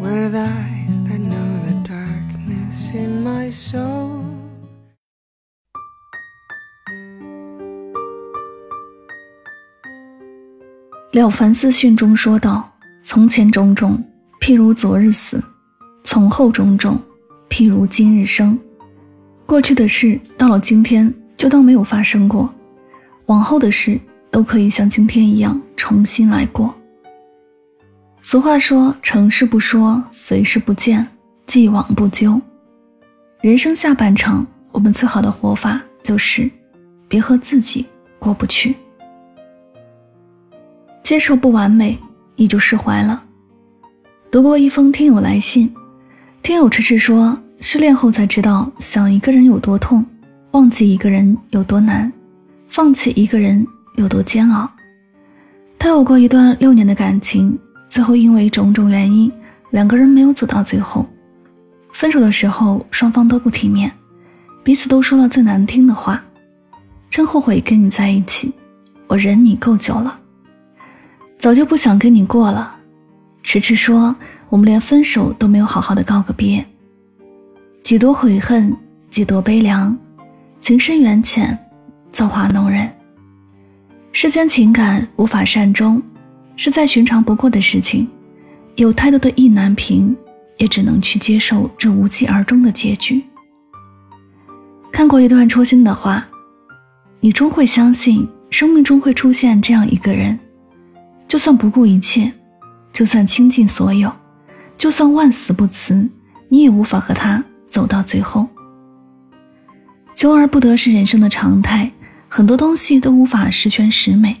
With eyes that know the darkness in my soul. 了凡四训中说道从前种种譬如昨日死从后种种譬如今日生。过去的事到了今天就当没有发生过往后的事都可以像今天一样重新来过。俗话说：“成事不说，随事不见，既往不咎。”人生下半场，我们最好的活法就是别和自己过不去，接受不完美，你就释怀了。读过一封听友来信，听友迟迟说，失恋后才知道想一个人有多痛，忘记一个人有多难，放弃一个人有多煎熬。他有过一段六年的感情。最后因为种种原因，两个人没有走到最后。分手的时候，双方都不体面，彼此都说了最难听的话：“真后悔跟你在一起，我忍你够久了，早就不想跟你过了。”迟迟说：“我们连分手都没有好好的告个别。”几多悔恨，几多悲凉，情深缘浅，造化弄人。世间情感无法善终。是再寻常不过的事情，有太多的意难平，也只能去接受这无疾而终的结局。看过一段戳心的话：你终会相信，生命中会出现这样一个人，就算不顾一切，就算倾尽所有，就算万死不辞，你也无法和他走到最后。求而不得是人生的常态，很多东西都无法十全十美。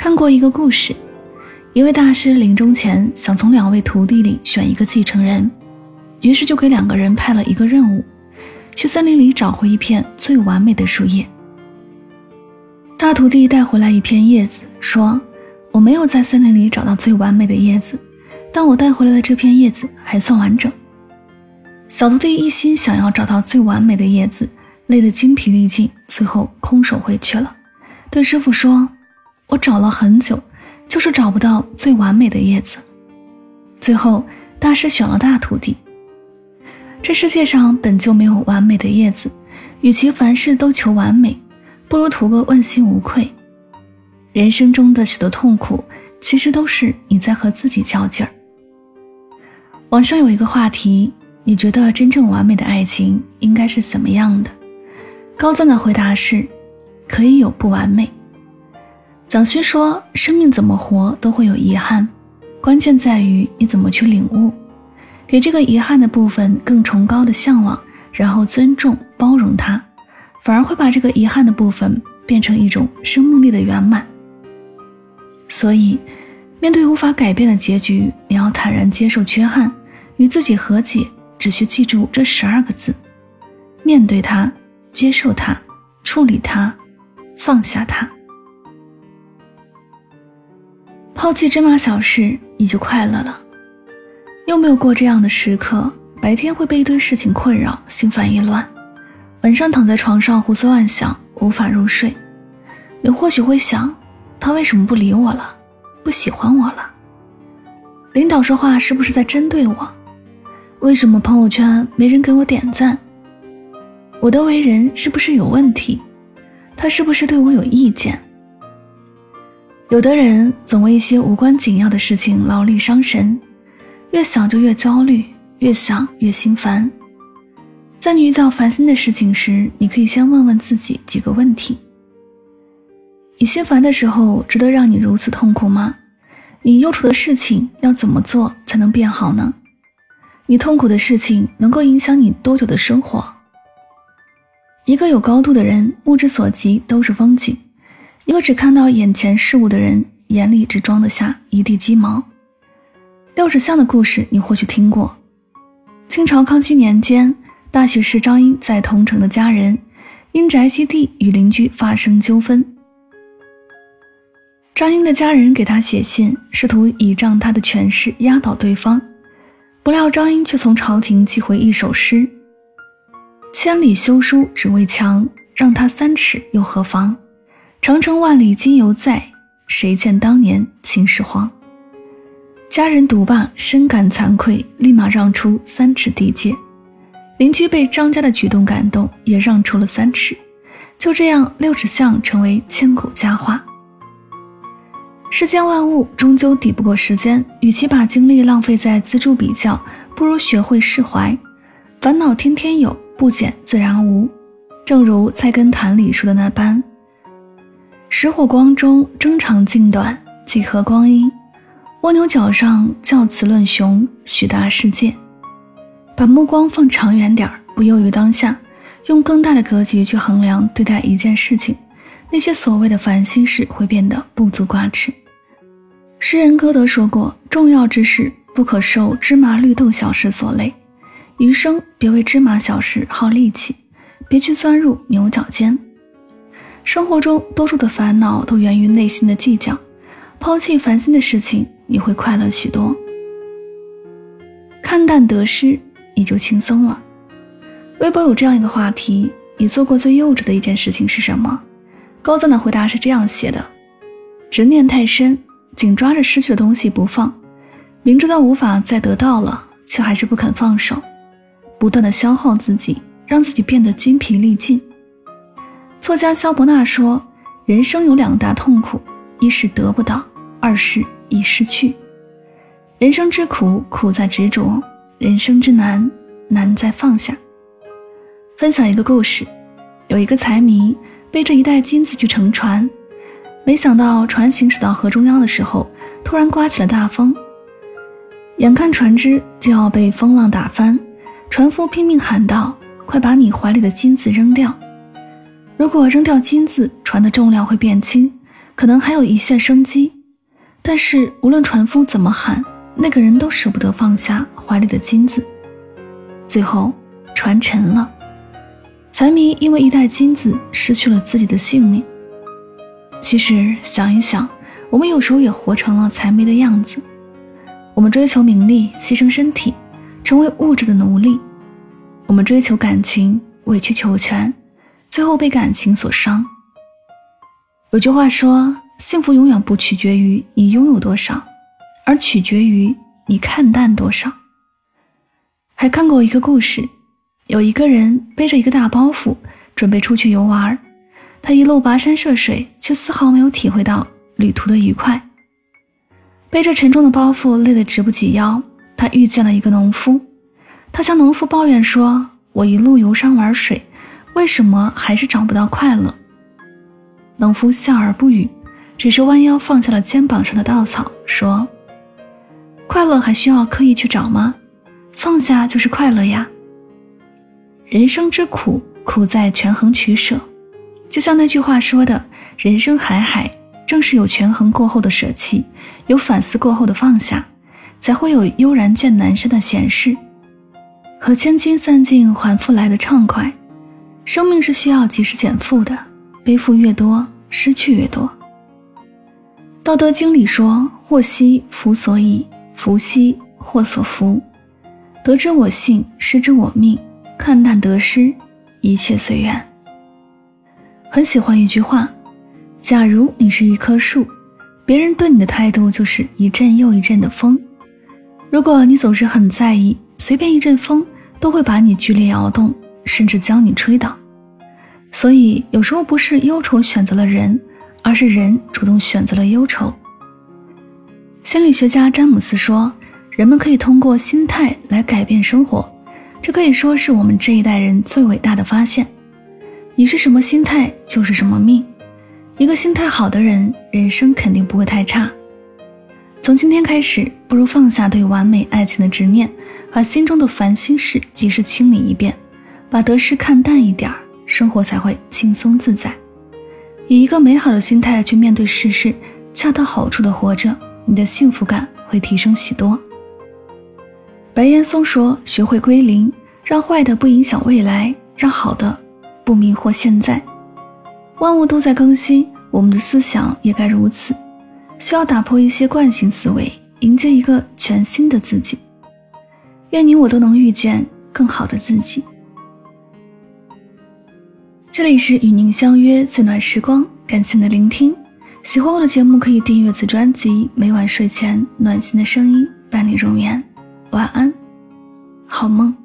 看过一个故事，一位大师临终前想从两位徒弟里选一个继承人，于是就给两个人派了一个任务，去森林里找回一片最完美的树叶。大徒弟带回来一片叶子，说：“我没有在森林里找到最完美的叶子，但我带回来的这片叶子还算完整。”小徒弟一心想要找到最完美的叶子，累得精疲力尽，最后空手回去了，对师傅说。我找了很久，就是找不到最完美的叶子。最后，大师选了大徒弟。这世界上本就没有完美的叶子，与其凡事都求完美，不如图个问心无愧。人生中的许多痛苦，其实都是你在和自己较劲儿。网上有一个话题：你觉得真正完美的爱情应该是怎么样的？高赞的回答是：可以有不完美。蒋勋说：“生命怎么活都会有遗憾，关键在于你怎么去领悟，给这个遗憾的部分更崇高的向往，然后尊重包容它，反而会把这个遗憾的部分变成一种生命力的圆满。所以，面对无法改变的结局，你要坦然接受缺憾，与自己和解，只需记住这十二个字：面对它，接受它，处理它，放下它。”抛弃芝麻小事，你就快乐了。有没有过这样的时刻？白天会被一堆事情困扰，心烦意乱；晚上躺在床上胡思乱想，无法入睡。你或许会想，他为什么不理我了？不喜欢我了？领导说话是不是在针对我？为什么朋友圈没人给我点赞？我的为人是不是有问题？他是不是对我有意见？有的人总为一些无关紧要的事情劳力伤神，越想就越焦虑，越想越心烦。在你遇到烦心的事情时，你可以先问问自己几个问题：你心烦的时候，值得让你如此痛苦吗？你忧愁的事情要怎么做才能变好呢？你痛苦的事情能够影响你多久的生活？一个有高度的人，目之所及都是风景。一个只看到眼前事物的人，眼里只装得下一地鸡毛。六尺巷的故事你或许听过。清朝康熙年间，大学士张英在桐城的家人因宅基地与邻居发生纠纷，张英的家人给他写信，试图倚仗他的权势压倒对方。不料张英却从朝廷寄回一首诗：“千里修书只为墙，让他三尺又何妨？长城万里今犹在，谁见当年秦始皇？”家人读罢深感惭愧，立马让出三尺地界。邻居被张家的举动感动，也让出了三尺。就这样，六尺巷成为千古佳话。世间万物终究抵不过时间，与其把精力浪费在锱铢比较，不如学会释怀。烦恼天天有，不减自然无。正如《菜根谭》里说的那般：“石火光中争长竞短，几何光阴？蜗牛角上教词论雄，许大世界。”把目光放长远点儿，不囿于当下，用更大的格局去衡量对待一件事情，那些所谓的烦心事会变得不足挂齿。诗人歌德说过：“重要之事不可受芝麻绿豆小事所累，余生别为芝麻小事耗力气，别去钻入牛角尖。”生活中多数的烦恼都源于内心的计较，抛弃烦心的事情，你会快乐许多。看淡得失，你就轻松了。微博有这样一个话题：你做过最幼稚的一件事情是什么？高赞的回答是这样写的：执念太深。紧抓着失去的东西不放，明知道无法再得到了，却还是不肯放手，不断的消耗自己，让自己变得精疲力尽。作家萧伯纳说：“人生有两大痛苦，一是得不到，二是已失去。人生之苦，苦在执着；人生之难，难在放下。”分享一个故事：有一个财迷背着一袋金子去乘船。没想到船行驶到河中央的时候，突然刮起了大风，眼看船只就要被风浪打翻，船夫拼命喊道：“快把你怀里的金子扔掉！如果扔掉金子，船的重量会变轻，可能还有一线生机。”但是无论船夫怎么喊，那个人都舍不得放下怀里的金子。最后，船沉了，财迷因为一袋金子失去了自己的性命。其实想一想，我们有时候也活成了财迷的样子。我们追求名利，牺牲身体，成为物质的奴隶；我们追求感情，委曲求全，最后被感情所伤。有句话说：“幸福永远不取决于你拥有多少，而取决于你看淡多少。”还看过一个故事，有一个人背着一个大包袱，准备出去游玩。他一路跋山涉水，却丝毫没有体会到旅途的愉快。背着沉重的包袱，累得直不起腰。他遇见了一个农夫，他向农夫抱怨说：“我一路游山玩水，为什么还是找不到快乐？”农夫笑而不语，只是弯腰放下了肩膀上的稻草，说：“快乐还需要刻意去找吗？放下就是快乐呀。人生之苦，苦在权衡取舍。”就像那句话说的：“人生海海，正是有权衡过后的舍弃，有反思过后的放下，才会有悠然见南山的闲适，和千金散尽还复来的畅快。生命是需要及时减负的，背负越多，失去越多。”《道德经》里说：“祸兮福所倚，福兮祸所伏。得之我幸，失之我命。看淡得失，一切随缘。”很喜欢一句话：“假如你是一棵树，别人对你的态度就是一阵又一阵的风。如果你总是很在意，随便一阵风都会把你剧烈摇动，甚至将你吹倒。所以有时候不是忧愁选择了人，而是人主动选择了忧愁。”心理学家詹姆斯说：“人们可以通过心态来改变生活，这可以说是我们这一代人最伟大的发现。”你是什么心态，就是什么命。一个心态好的人，人生肯定不会太差。从今天开始，不如放下对完美爱情的执念，把心中的烦心事及时清理一遍，把得失看淡一点儿，生活才会轻松自在。以一个美好的心态去面对世事，恰到好处的活着，你的幸福感会提升许多。白岩松说：“学会归零，让坏的不影响未来，让好的不迷惑现在。万物都在更新，我们的思想也该如此，需要打破一些惯性思维，迎接一个全新的自己。愿你我都能遇见更好的自己。”这里是与您相约最暖时光，感谢您的聆听。喜欢我的节目，可以订阅此专辑，每晚睡前暖心的声音伴你入眠。晚安，好梦。